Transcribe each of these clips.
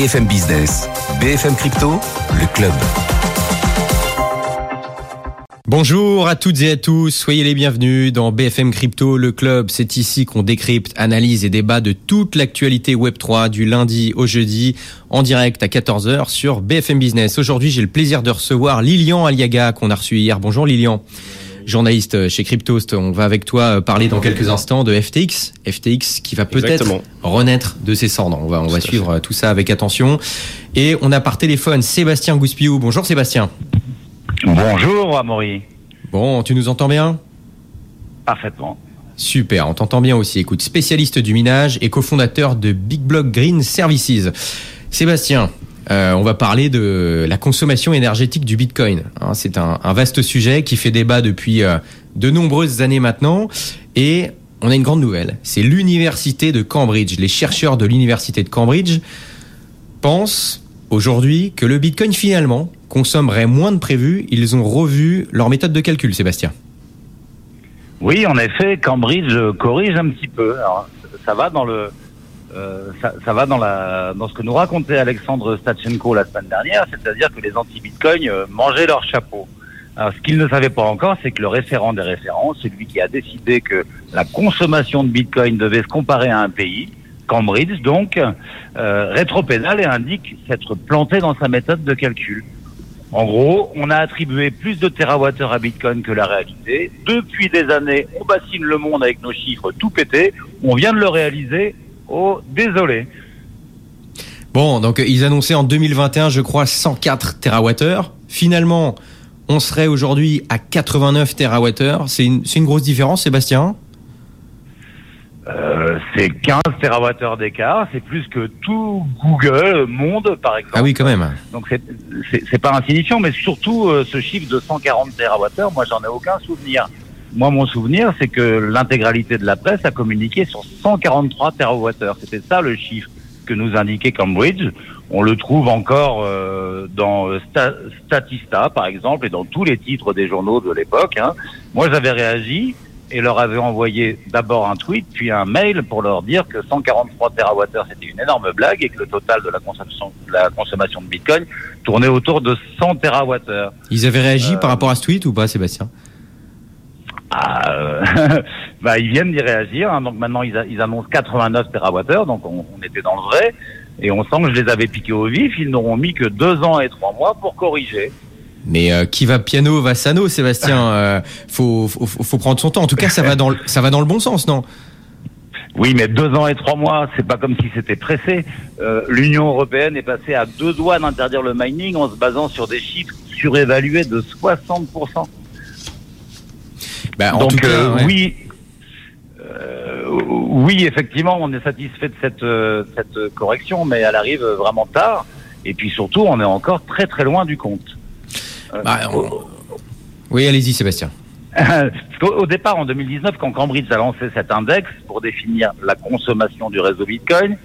BFM Business, BFM Crypto, le club. Bonjour à toutes et à tous, soyez les bienvenus dans BFM Crypto, le club. C'est ici qu'on décrypte, analyse et débat de toute l'actualité Web3 du lundi au jeudi en direct à 14h sur BFM Business. Aujourd'hui, j'ai le plaisir de recevoir Lilian Aliaga qu'on a reçu hier. Bonjour Lilian journaliste chez Cryptost. On va avec toi parler dans quelques instants de FTX. FTX qui va peut-être renaître de ses cendres. On va, on va suivre tout ça avec attention. Et on a par téléphone Sébastien Gouspiou. Bonjour Sébastien. Bonjour Amaury. Bon, tu nous entends bien? Parfaitement. Super, on t'entend bien aussi. Écoute, spécialiste du minage et cofondateur de Big Block Green Services. Sébastien, euh, on va parler de la consommation énergétique du Bitcoin. Hein, c'est un, vaste sujet qui fait débat depuis euh, de nombreuses années maintenant. Et on a une grande nouvelle. C'est l'université de Cambridge. Les chercheurs de l'université de Cambridge pensent aujourd'hui que le Bitcoin finalement consommerait moins de prévu. Ils ont revu leur méthode de calcul, Sébastien. Oui, en effet, Cambridge corrige un petit peu. ça va dans le, euh, ça, va dans la dans ce que nous racontait Alexandre Stachenko la semaine dernière, c'est-à-dire que les anti-Bitcoin euh, mangeaient leur chapeau. Alors, ce qu'ils ne savaient pas encore, c'est que le référent des référents, celui qui a décidé que la consommation de Bitcoin devait se comparer à un pays, Cambridge, donc, euh, rétropédale et indique s'être planté dans sa méthode de calcul. En gros, on a attribué plus de terawattheures à Bitcoin que la réalité. Depuis des années, on bassine le monde avec nos chiffres tout pétés. On vient de le réaliser. Oh, désolé. Bon, donc ils annonçaient en 2021, je crois, 104 TWh. Finalement, on serait aujourd'hui à 89 TWh. C'est une, une grosse différence, Sébastien? Euh, c'est 15 TWh d'écart, c'est plus que tout Google monde par exemple. Ah oui, quand même. Donc c'est pas insignifiant, mais surtout euh, ce chiffre de 140 TWh, moi j'en ai aucun souvenir. Moi mon souvenir, c'est que l'intégralité de la presse a communiqué sur 143 TWh. C'était ça le chiffre que nous indiquait Cambridge. On le trouve encore euh, dans Statista par exemple et dans tous les titres des journaux de l'époque. Hein. Moi j'avais réagi et leur avait envoyé d'abord un tweet, puis un mail pour leur dire que 143 TWh c'était une énorme blague et que le total de la consommation, de la consommation de Bitcoin tournait autour de 100 TWh. Ils avaient réagi par rapport à ce tweet ou pas, Sébastien? Ah, euh, bah, ils viennent d'y réagir. Hein, donc maintenant, ils, ils, annoncent 89 TWh, donc on, on, était dans le vrai. Et on sent que je les avais piqués au vif. Ils n'auront mis que deux ans et trois mois pour corriger. Mais euh, qui va piano va sano, Sébastien. Euh, faut, faut, faut, prendre son temps. En tout cas, ça va dans le, ça va dans le bon sens, non? Oui, mais deux ans et trois mois, c'est pas comme si c'était pressé. Euh, L'Union européenne est passée à deux doigts d'interdire le mining en se basant sur des chiffres surévalués de 60 bah, en Donc tout cas, euh, oui. oui, effectivement, on est satisfait de cette, cette correction, mais elle arrive vraiment tard. Et puis surtout, on est encore très très loin du compte. Euh, bah, oui, allez-y, Sébastien. Au départ, en 2019, quand Cambridge a lancé cet index pour définir la consommation du réseau Bitcoin,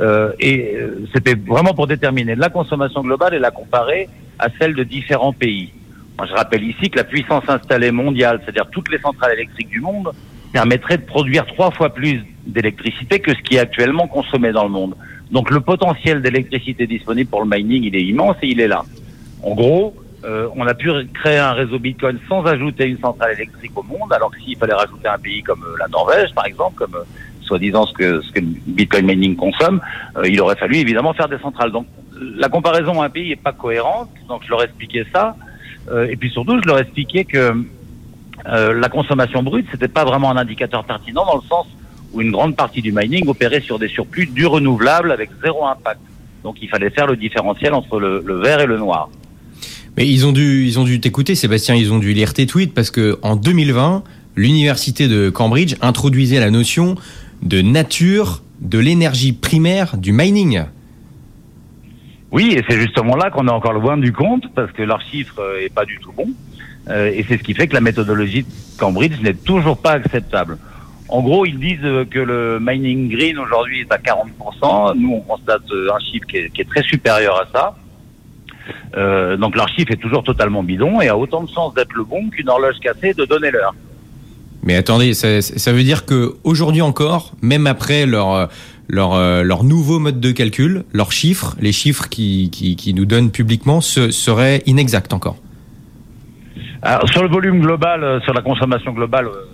euh, et euh, c'était vraiment pour déterminer la consommation globale et la comparer à celle de différents pays. Je rappelle ici que la puissance installée mondiale, c'est-à-dire toutes les centrales électriques du monde, permettrait de produire trois fois plus d'électricité que ce qui est actuellement consommé dans le monde. Donc le potentiel d'électricité disponible pour le mining, il est immense et il est là. En gros, euh, on a pu créer un réseau Bitcoin sans ajouter une centrale électrique au monde, alors que s'il fallait rajouter un pays comme euh, la Norvège, par exemple, comme euh, soi-disant ce que, ce que Bitcoin mining consomme, il aurait fallu évidemment faire des centrales. Donc la comparaison à un pays n'est pas cohérente, donc je leur expliquais ça, et puis surtout je leur expliquais que la consommation brute, c'était pas vraiment un indicateur pertinent dans le sens où une grande partie du mining opérait sur des surplus du renouvelable avec zéro impact. Donc il fallait faire le différentiel entre le, le vert et le noir. Mais ils ont dû, ils ont dû t'écouter, Sébastien. Ils ont dû lire tes tweets parce que en 2020, l'université de Cambridge introduisait la notion de nature de l'énergie primaire du mining. Oui, et c'est justement là qu'on est encore loin du compte parce que leur chiffre est pas du tout bon. Euh, et c'est ce qui fait que la méthodologie de Cambridge n'est toujours pas acceptable. En gros, ils disent que le mining green aujourd'hui est à 40%. Nous, on constate un chiffre qui est, très supérieur à ça. Euh, donc leur chiffre est toujours totalement bidon et a autant de sens d'être le bon qu'une horloge cassée de donner l'heure. Mais attendez, ça, ça, veut dire que aujourd'hui encore, même après leur leur, euh, leur nouveau mode de calcul, leurs chiffres, les chiffres qui, qui, nous donnent publiquement, seraient inexacts encore Sur le volume global, euh, sur la consommation globale, euh,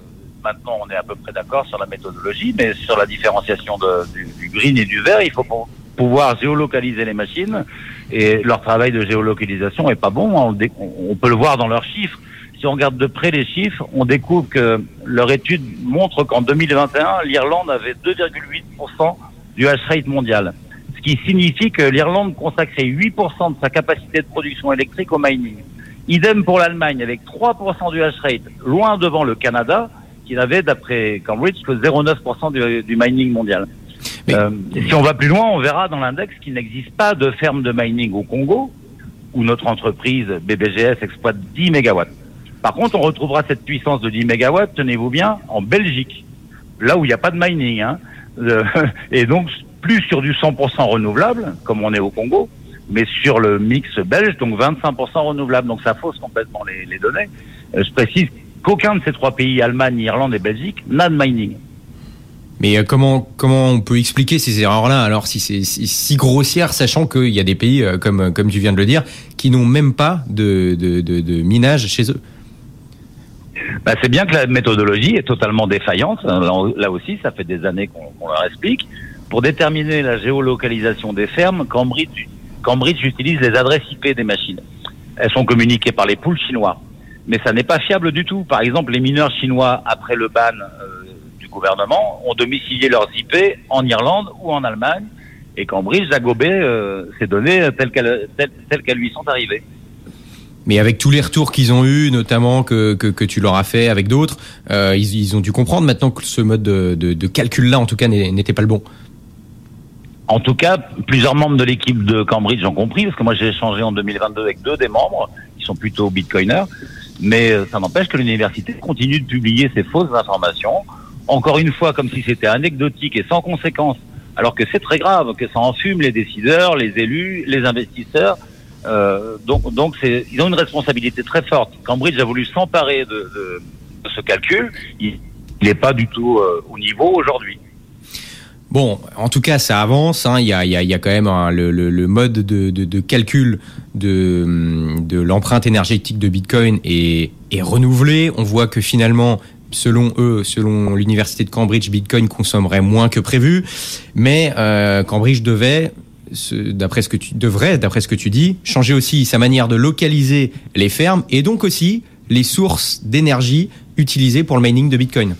maintenant on est à peu près d'accord sur la méthodologie, mais sur la différenciation du, green et du vert, il faut pouvoir géolocaliser les machines et leur travail de géolocalisation est pas bon. On, dé- on peut le voir dans leurs chiffres. Si on regarde de près les chiffres, on découvre que leur étude montre qu'en 2021, l'Irlande avait 2,8% du hash rate mondial. Ce qui signifie que l'Irlande consacrait 8% de sa capacité de production électrique au mining. Idem pour l'Allemagne avec 3% du hash rate, loin devant le Canada, qui n'avait, d'après Cambridge, que 0,9% du, du mining mondial. Mais- Euh, si on va plus loin, on verra dans l'index qu'il n'existe pas de ferme de mining au Congo, où notre entreprise BBGS exploite 10 mégawatts. Par contre, on retrouvera cette puissance de 10 mégawatts, tenez-vous bien, en Belgique, là où il n'y a pas de mining. Hein. Euh, et donc, plus sur du 100% renouvelable, comme on est au Congo, mais sur le mix belge, donc 25% renouvelable. Donc ça fausse complètement les, les données. Euh, je précise qu'aucun de ces trois pays, Allemagne, Irlande et Belgique, n'a de mining. Mais euh, comment comment on peut expliquer ces erreurs-là alors si c'est si, si grossière, sachant qu'il y a des pays comme comme tu viens de le dire qui n'ont même pas de, de minage chez eux? Bah, c'est bien que la méthodologie est totalement défaillante. Là, aussi, ça fait des années qu'on leur explique. Pour déterminer la géolocalisation des fermes, Cambridge, utilise les adresses IP des machines. Elles sont communiquées par les poules chinois. Mais ça n'est pas fiable du tout. Par exemple, les mineurs chinois, après le ban euh, du gouvernement, ont domicilié leurs IP en Irlande ou en Allemagne. Et Cambridge a gobé euh, ces données telles, telles qu'elles lui sont arrivées. Mais avec tous les retours qu'ils ont eu, notamment que, que, tu leur as fait avec d'autres, euh, ils, ont dû comprendre maintenant que ce mode de, de, calcul-là, en tout cas, n'était pas le bon. En tout cas, plusieurs membres de l'équipe de Cambridge ont compris, parce que moi j'ai échangé en 2022 avec deux des membres, qui sont plutôt bitcoiners, mais euh, ça n'empêche que l'université continue de publier ces fausses informations, encore une fois comme si c'était anecdotique et sans conséquence, alors que c'est très grave, que ça enfume les décideurs, les élus, les investisseurs. Euh, donc, ils ont une responsabilité très forte. Cambridge a voulu s'emparer de, ce calcul. Il n'est pas du tout euh, au niveau aujourd'hui. Bon, en tout cas, ça avance. hein. Il y, a, quand même le, mode de, calcul de, l'empreinte énergétique de Bitcoin est, renouvelé. On voit que finalement, selon eux, selon l'université de Cambridge, Bitcoin consommerait moins que prévu. Mais euh, Cambridge devait, d'après ce que tu devrais, d'après ce que tu dis, changer aussi sa manière de localiser les fermes et donc aussi les sources d'énergie utilisées pour le mining de Bitcoin.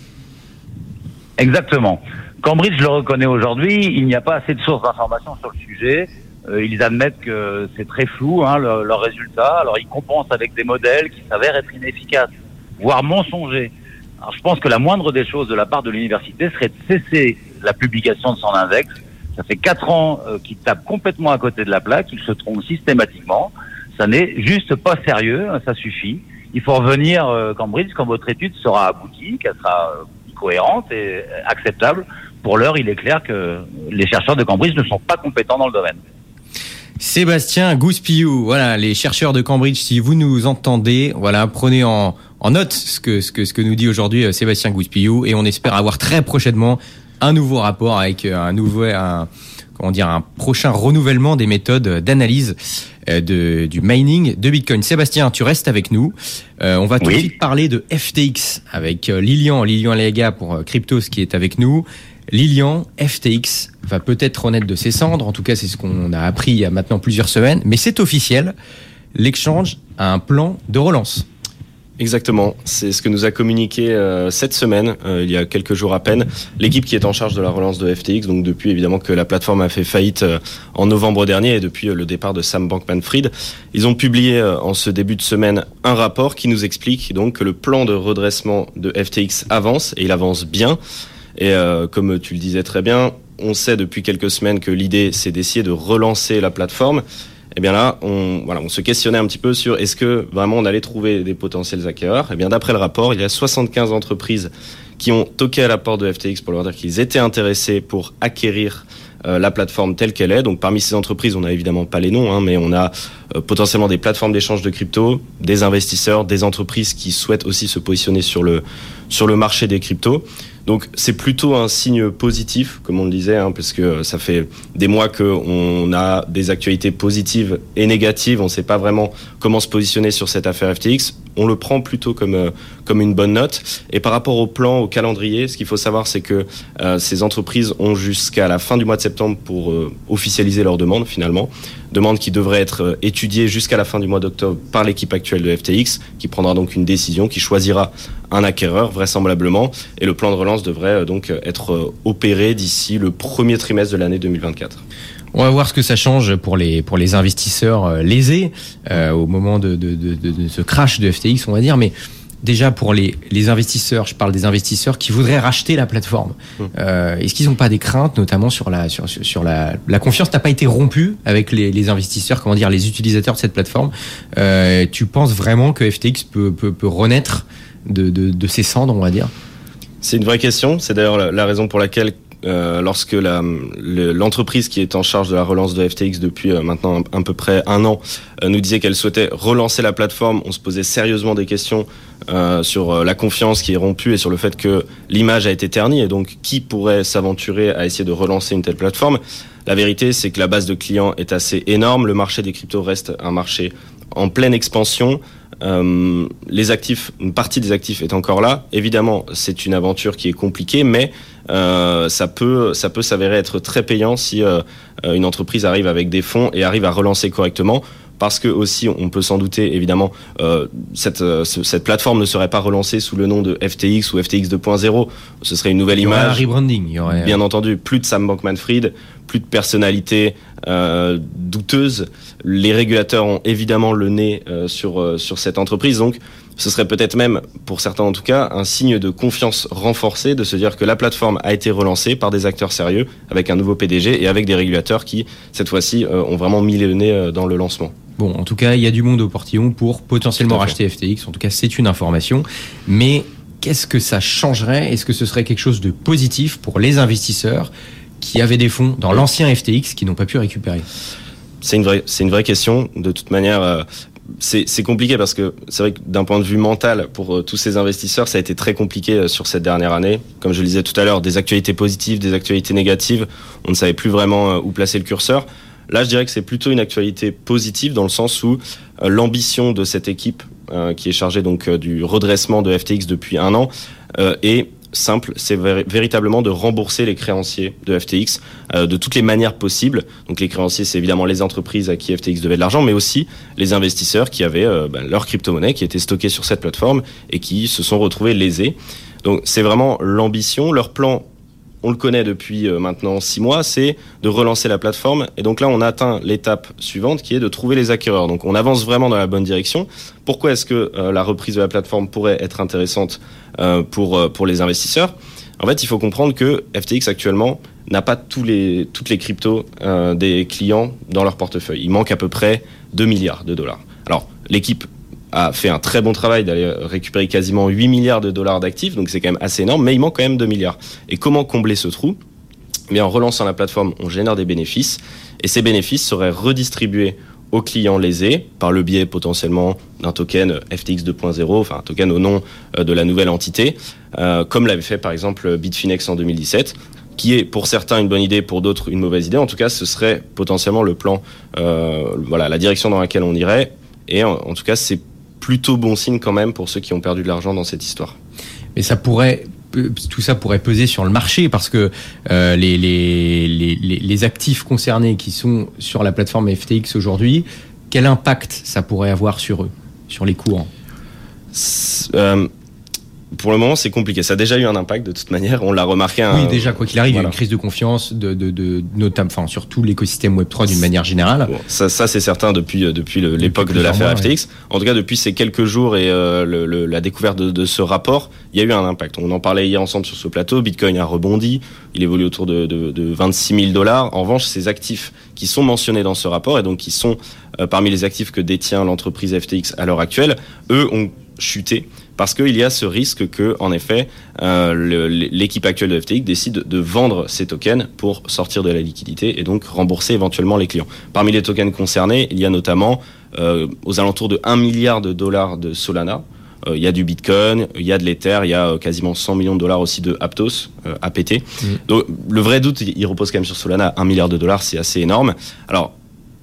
Exactement. Cambridge le reconnaît aujourd'hui, il n'y a pas assez de sources d'informations sur le sujet. Euh, ils admettent que c'est très flou, hein, le- leurs résultats. Alors ils compensent avec des modèles qui s'avèrent être inefficaces, voire mensongers. Alors je pense que la moindre des choses de la part de l'université serait de cesser la publication de son index. Ça fait quatre ans euh, qu'ils tapent complètement à côté de la plaque, ils se trompent systématiquement. Ça n'est juste pas sérieux, ça suffit. Il faut revenir, euh, Cambridge, quand votre étude sera aboutie, qu'elle sera euh, cohérente et acceptable. Pour l'heure, il est clair que les chercheurs de Cambridge ne sont pas compétents dans le domaine. Sébastien Gouspillou, voilà, les chercheurs de Cambridge, si vous nous entendez, voilà, prenez en, en note ce que, ce que, ce que nous dit aujourd'hui euh, Sébastien Gouspillou et on espère avoir très prochainement un nouveau rapport avec euh, un nouveau, un, comment dire, un prochain renouvellement des méthodes d'analyse euh, de, du mining de Bitcoin. Sébastien, tu restes avec nous. Euh, on va tout de Oui. suite parler de FTX avec Lilian, Lilian Lega pour Cryptos qui est avec nous. Lilian, FTX va peut-être renaître de ses cendres, en tout cas c'est ce qu'on a appris il y a maintenant plusieurs semaines, mais c'est officiel, l'exchange a un plan de relance. Exactement, c'est ce que nous a communiqué euh, cette semaine, euh, il y a quelques jours à peine, l'équipe qui est en charge de la relance de FTX, donc depuis évidemment que la plateforme a fait faillite euh, en novembre dernier et depuis euh, le départ de Sam Bankman-Fried, ils ont publié euh, en ce début de semaine un rapport qui nous explique donc que le plan de redressement de FTX avance et il avance bien. Et euh, comme tu le disais très bien, on sait depuis quelques semaines que l'idée c'est d'essayer de relancer la plateforme. Et bien là, on, se questionnait un petit peu sur est-ce que vraiment on allait trouver des potentiels acquéreurs. Et bien d'après le rapport, il y a 75 entreprises qui ont toqué à la porte de FTX pour leur dire qu'ils étaient intéressés pour acquérir euh, la plateforme telle qu'elle est. Donc parmi ces entreprises, on n'a évidemment pas les noms, hein, mais on a potentiellement des plateformes d'échange de crypto, des investisseurs, des entreprises qui souhaitent aussi se positionner sur le, sur le marché des cryptos. Donc c'est plutôt un signe positif, comme on le disait, hein, parce que ça fait des mois qu'on a des actualités positives et négatives. On ne sait pas vraiment comment se positionner sur cette affaire FTX. On le prend plutôt comme, euh, comme une bonne note. Et par rapport au plan, au calendrier, ce qu'il faut savoir, c'est que euh, ces entreprises ont jusqu'à la fin du mois de septembre pour euh, officialiser leur demande, finalement. Demande qui devrait être étudiée jusqu'à la fin du mois d'octobre par l'équipe actuelle de FTX, qui prendra donc une décision, qui choisira un acquéreur vraisemblablement. Et le plan de relance devrait euh, donc être euh, opéré d'ici le premier trimestre de l'année 2024. On va voir ce que ça change pour les pour les investisseurs euh, lésés au moment de, de, de, de, ce crash de FTX, on va dire. Mais déjà pour les, les investisseurs, je parle des investisseurs qui voudraient racheter la plateforme. Mmh. Euh, Est-ce qu'ils n'ont pas des craintes, notamment sur la sur, sur la, la confiance n'a pas été rompue avec les, les, investisseurs, comment dire, les utilisateurs de cette plateforme? Euh, tu penses vraiment que FTX peut, peut, peut renaître de, de, de ces cendres, on va dire? C'est une vraie question. C'est d'ailleurs la, raison pour laquelle euh, lorsque l'entreprise le, qui est en charge de la relance de FTX depuis euh, maintenant à, peu près un an euh, nous disait qu'elle souhaitait relancer la plateforme, on se posait sérieusement des questions sur la confiance qui est rompue et sur le fait que l'image a été ternie et donc qui pourrait s'aventurer à essayer de relancer une telle plateforme? La vérité, c'est que la base de clients est assez énorme. Le marché des cryptos reste un marché en pleine expansion. Les actifs, une partie des actifs est encore là. Évidemment, c'est une aventure qui est compliquée, mais euh, ça peut, ça peut s'avérer être très payant si euh, une entreprise arrive avec des fonds et arrive à relancer correctement. Parce que aussi on peut s'en douter évidemment euh, cette, euh, cette plateforme ne serait pas relancée sous le nom de FTX ou FTX 2.0 ce serait une nouvelle il y image un rebranding il y aurait... bien entendu plus de Sam Bankman-Fried plus de personnalités euh, douteuses. Les régulateurs ont évidemment le nez euh, sur euh, sur cette entreprise. Donc ce serait peut-être même, pour certains en tout cas, un signe de confiance renforcée de se dire que la plateforme a été relancée par des acteurs sérieux, avec un nouveau PDG et avec des régulateurs qui, cette fois-ci, euh, ont vraiment mis le nez euh, dans le lancement. Bon, en tout cas, il y a du monde au portillon pour potentiellement racheter FTX. En tout cas, c'est une information. Mais qu'est-ce que ça changerait? Est-ce que ce serait quelque chose de positif pour les investisseurs qui avaient des fonds dans l'ancien FTX qui n'ont pas pu récupérer? C'est une vraie, c'est une vraie question. De toute manière, euh, c'est compliqué parce que c'est vrai que d'un point de vue mental, pour euh, tous ces investisseurs, ça a été très compliqué euh, sur cette dernière année. Comme je le disais tout à l'heure, des actualités positives, des actualités négatives, on ne savait plus vraiment euh, où placer le curseur. Là, je dirais que c'est plutôt une actualité positive dans le sens où l'ambition de cette équipe qui est chargée du redressement de FTX depuis un an est simple, c'est véritablement de rembourser les créanciers de FTX euh, de toutes les manières possibles. Donc les créanciers, c'est évidemment les entreprises à qui FTX devait de l'argent, mais aussi les investisseurs qui avaient euh, ben, leur crypto-monnaie qui était stockée sur cette plateforme et qui se sont retrouvés lésés. Donc c'est vraiment l'ambition. Leur plan on le connaît depuis euh, maintenant six mois, c'est de relancer la plateforme. Et donc là, on atteint l'étape suivante qui est de trouver les acquéreurs. Donc on avance vraiment dans la bonne direction. Pourquoi est-ce que euh, la reprise de la plateforme pourrait être intéressante euh, pour, les investisseurs? En fait, il faut comprendre que FTX actuellement n'a pas toutes les cryptos des clients dans leur portefeuille. Il manque à peu près 2 milliards de dollars. Alors, l'équipe a fait un très bon travail d'aller récupérer quasiment 8 milliards de dollars d'actifs, donc c'est quand même assez énorme, mais il manque quand même 2 milliards. Et comment combler ce trou? Mais en relançant la plateforme, on génère des bénéfices, et ces bénéfices seraient redistribués aux clients lésés par le biais potentiellement d'un token FTX 2.0, enfin un token au nom euh, de la nouvelle entité, euh, comme l'avait fait par exemple Bitfinex en 2017 qui est pour certains une bonne idée, pour d'autres une mauvaise idée. En tout cas, ce serait potentiellement le plan, euh, voilà, la direction dans laquelle on irait. Et en tout cas, c'est plutôt bon signe quand même pour ceux qui ont perdu de l'argent dans cette histoire. Mais ça pourrait tout ça pourrait peser sur le marché parce que euh, les, les, les, les, actifs concernés qui sont sur la plateforme FTX aujourd'hui, quel impact ça pourrait avoir sur eux, sur les cours euh, pour le moment, c'est compliqué. Ça a déjà eu un impact de toute manière. On l'a remarqué. Oui, déjà, quoi qu'il arrive, voilà. il y a une crise de confiance, de, de, de notamment, enfin, sur tout l'écosystème Web3 d'une manière générale. Bon, ça, ça c'est certain depuis, euh, depuis l'époque de l'affaire FTX. Ouais. En tout cas, depuis ces quelques jours et euh, le, le, la découverte de, de, ce rapport, il y a eu un impact. On en parlait hier ensemble sur ce plateau. Bitcoin a rebondi. Il évolue autour de, de, de 26 000 dollars. En revanche, ces actifs qui sont mentionnés dans ce rapport et donc qui sont euh, parmi les actifs que détient l'entreprise FTX à l'heure actuelle, eux ont chuté parce qu'il y a ce risque que, en effet, euh, l'équipe actuelle de FTX décide de vendre ses tokens pour sortir de la liquidité et donc rembourser éventuellement les clients. Parmi les tokens concernés, il y a notamment euh, aux alentours de 1 milliard de dollars de Solana. Euh, il y a du Bitcoin, il y a de l'Ether, il y a quasiment 100 millions de dollars aussi de Aptos, APT. Mm. Donc le vrai doute, il repose quand même sur Solana. 1 milliard de dollars, c'est assez énorme. Alors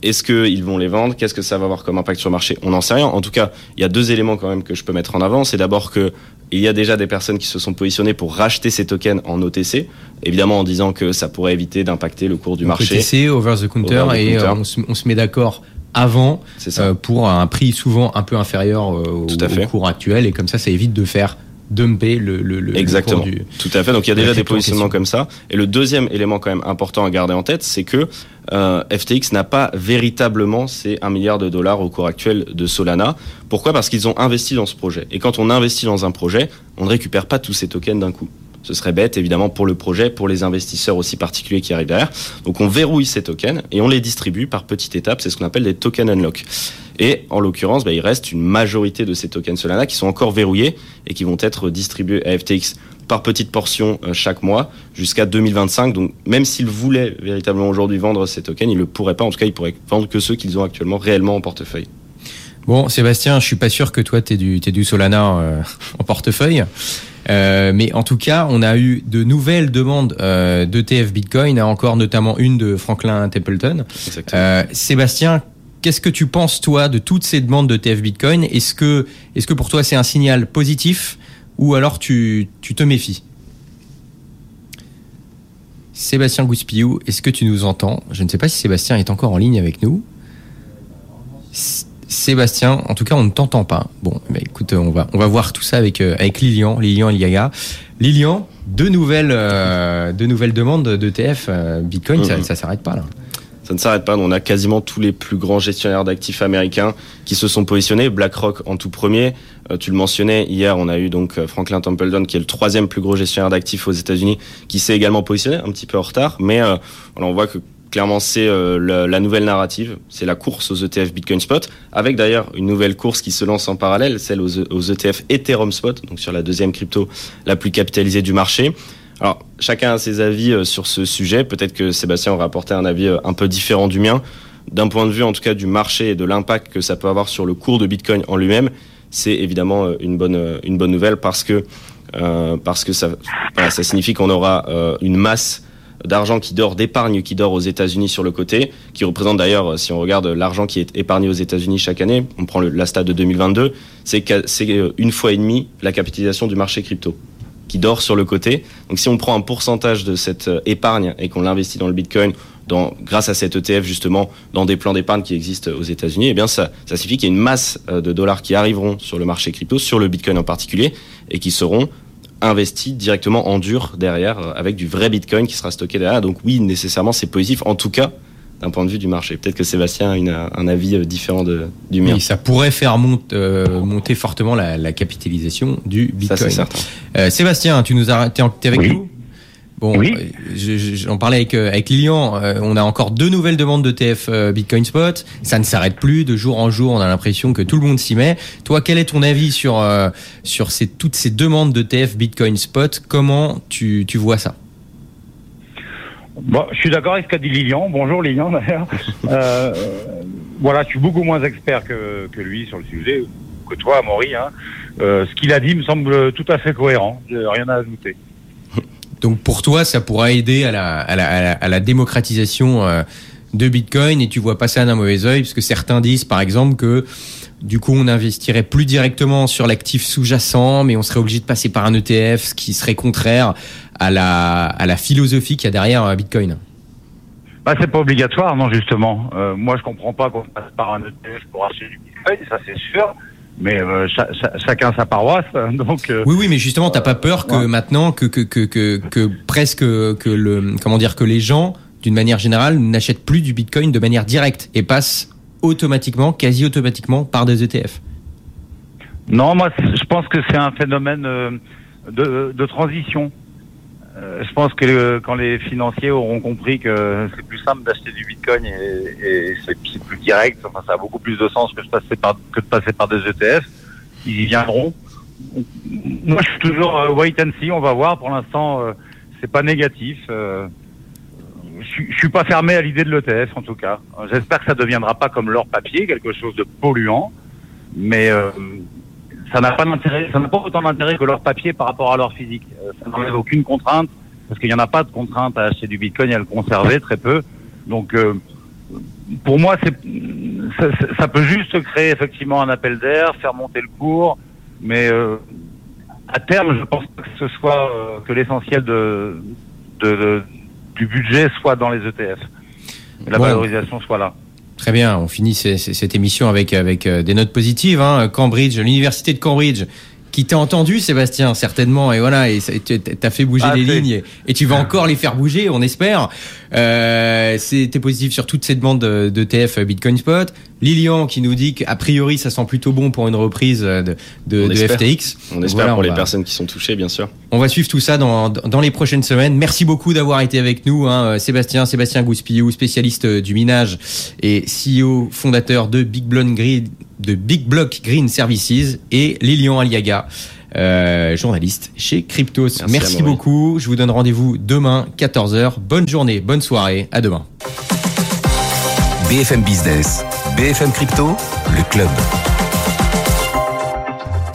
est-ce qu'ils vont les vendre? Qu'est-ce que ça va avoir comme impact sur le marché? On n'en sait rien. En tout cas, il y a deux éléments quand même que je peux mettre en avant. C'est d'abord que il y a déjà des personnes qui se sont positionnées pour racheter ces tokens en OTC, évidemment en disant que ça pourrait éviter d'impacter le cours du marché. OTC, over the counter, et euh, on, se, met d'accord avant euh, pour un prix souvent un peu inférieur euh, au, au, cours actuel et comme ça ça évite de faire dumper le, le, le Exactement. du, Tout à fait. Donc il y a déjà des positionnements comme ça. Et le deuxième élément quand même important à garder en tête, c'est que euh, FTX n'a pas véritablement ces 1 milliard de dollars au cours actuel de Solana. Pourquoi? Parce qu'ils ont investi dans ce projet. Et quand on investit dans un projet, on ne récupère pas tous ces tokens d'un coup. Ce serait bête, évidemment, pour le projet, pour les investisseurs aussi particuliers qui arrivent derrière. Donc on verrouille ces tokens et on les distribue par petites étapes. C'est ce qu'on appelle des token unlock. Et en l'occurrence, bah, il reste une majorité de ces tokens Solana qui sont encore verrouillés et qui vont être distribués à FTX par petites portions euh, chaque mois jusqu'à 2025. Donc même s'ils voulaient véritablement aujourd'hui vendre ces tokens, ils ne le pourraient pas. En tout cas, ils pourraient vendre que ceux qu'ils ont actuellement réellement en portefeuille. Bon, Sébastien, je suis pas sûr que toi, tu du, du Solana euh, en portefeuille. Euh, mais en tout cas, on a eu de nouvelles demandes euh, d'ETF Bitcoin, encore notamment une de Franklin Templeton. Euh, Sébastien, Qu'est-ce que tu penses, toi, de toutes ces demandes de TF Bitcoin? Est-ce que, est que pour toi, c'est un signal positif ou alors tu, te méfies? Sébastien Gouspillou, est-ce que tu nous entends? Je ne sais pas si Sébastien est encore en ligne avec nous. Sébastien, en tout cas, on ne t'entend pas. Bon, mais écoute, on va, on va voir tout ça avec, euh, avec Lilian, Lilian Liaga. Lilian, deux nouvelles, euh, deux nouvelles demandes d'ETF euh, Bitcoin, ça, ne s'arrête pas là ça ne s'arrête pas. On a quasiment tous les plus grands gestionnaires d'actifs américains qui se sont positionnés. BlackRock en tout premier. Euh, tu le mentionnais hier, on a eu donc Franklin Templeton qui est le troisième plus gros gestionnaire d'actifs aux États-Unis, qui s'est également positionné un petit peu en retard, mais on voit que clairement c'est la, nouvelle narrative, c'est la course aux ETF Bitcoin Spot, avec d'ailleurs une nouvelle course qui se lance en parallèle, celle aux, ETF Ethereum Spot, donc sur la deuxième crypto la plus capitalisée du marché. Alors, chacun a ses avis euh, sur ce sujet. Peut-être que Sébastien aura apporté un avis euh, un peu différent du mien. D'un point de vue, en tout cas, du marché et de l'impact que ça peut avoir sur le cours de Bitcoin en lui-même, c'est évidemment euh, une bonne, nouvelle parce que, parce ça signifie qu'on aura une masse d'argent qui dort, d'épargne qui dort aux États-Unis sur le côté, qui représente d'ailleurs, si on regarde l'argent qui est épargné aux États-Unis chaque année, on prend la stat de 2022, c'est une fois et demi la capitalisation du marché crypto qui dort sur le côté. Donc si on prend un pourcentage de cette euh, épargne et qu'on l'investit dans le Bitcoin, dans, grâce à cet ETF justement, dans des plans d'épargne qui existent aux États-Unis, eh bien ça, ça signifie qu'il y a une masse euh, de dollars qui arriveront sur le marché crypto, sur le Bitcoin en particulier, et qui seront investis directement en dur derrière, euh, avec du vrai Bitcoin qui sera stocké derrière. Donc oui, nécessairement c'est positif. En tout cas, d'un point de vue du marché. Peut-être que Sébastien a une, un avis euh, différent de, du mien. Oui, ça pourrait faire euh, monter fortement la, capitalisation du Bitcoin. Ça, certain. Euh, Sébastien, tu nous as, es, avec nous? Bon, oui. j'en parlais avec, avec Lilian. on a encore deux nouvelles demandes de TF Bitcoin Spot. Ça ne s'arrête plus. De jour en jour, on a l'impression que tout le monde s'y met. Toi, quel est ton avis sur, sur ces, toutes ces demandes de TF Bitcoin Spot? Comment tu, tu vois ça? Bon, je suis d'accord avec ce qu'a dit Lilian. Bonjour Lilian d'ailleurs. Euh, voilà, je suis beaucoup moins expert que, que lui sur le sujet, que toi, Maury. Hein. Euh, ce qu'il a dit me semble tout à fait cohérent. Rien à ajouter. Donc pour toi, ça pourra aider à la, démocratisation euh, de Bitcoin et tu vois pas ça d'un mauvais oeil parce que certains disent par exemple que du coup on investirait plus directement sur l'actif sous-jacent mais on serait obligé de passer par un ETF ce qui serait contraire à la, à la philosophie qu'il y a derrière euh, Bitcoin bah, c'est pas obligatoire, non, justement. Euh, moi, je comprends pas qu'on passe par un ETF pour acheter du Bitcoin, ça c'est sûr. Mais euh, chacun sa paroisse, donc. oui, oui, mais justement, t'as pas peur que maintenant que que, que que que presque que le comment dire que les gens, d'une manière générale, n'achètent plus du Bitcoin de manière directe et passent automatiquement, quasi automatiquement, par des ETF. Non, moi, je pense que c'est un phénomène de, de transition. Euh, je pense que quand les financiers auront compris que c'est plus simple d'acheter du Bitcoin et, c'est plus direct, enfin ça a beaucoup plus de sens que de passer par, des ETF, ils y viendront. moi, je suis toujours euh, wait and see. On va voir. Pour l'instant, euh, c'est pas négatif. Euh, je, je suis pas fermé à l'idée de l'ETF, en tout cas. Euh, J'espère que ça deviendra pas comme l'or papier, quelque chose de polluant. Mais euh, ça n'a pas d'intérêt. Ça n'a pas autant d'intérêt que l'or papier par rapport à l'or physique. Euh, ça n'enlève aucune contrainte parce qu'il n'y en a pas de contrainte à acheter du Bitcoin et à le conserver très peu. Donc euh, pour moi, c'est ça, ça- peut juste créer effectivement un appel d'air, faire monter le cours, mais euh, à terme, je pense pas que ce soit euh, que l'essentiel de, de, de- du budget soit dans les ETF. Et la Ouais. valorisation soit là. Très bien, on finit cette émission avec, avec euh, des notes positives. Hein. Cambridge, l'université de Cambridge, qui t'a entendu, Sébastien, certainement, et voilà, et ça- tu as fait bouger Ah, les lignes, et, et tu vas encore les faire bouger, on espère. Euh, C'était positif sur toutes ces demandes de, de TF Bitcoin Spot. Lilian qui nous dit qu'a priori, ça sent plutôt bon pour une reprise de, de. FTX. On espère Voilà, pour on les va- personnes qui sont touchées, bien sûr. on va suivre tout ça dans, dans les prochaines semaines. Merci beaucoup d'avoir été avec nous, hein, Sébastien, Sébastien Gouspillou, spécialiste euh, du minage et CEO fondateur de Big Block Green, de Big Block Green Services et Lilian Aliaga. euh, journaliste chez Cryptos. Merci, Merci beaucoup. Je vous donne rendez-vous demain, 14h. Bonne journée, bonne soirée. À demain. BFM Business, BFM Crypto, le club.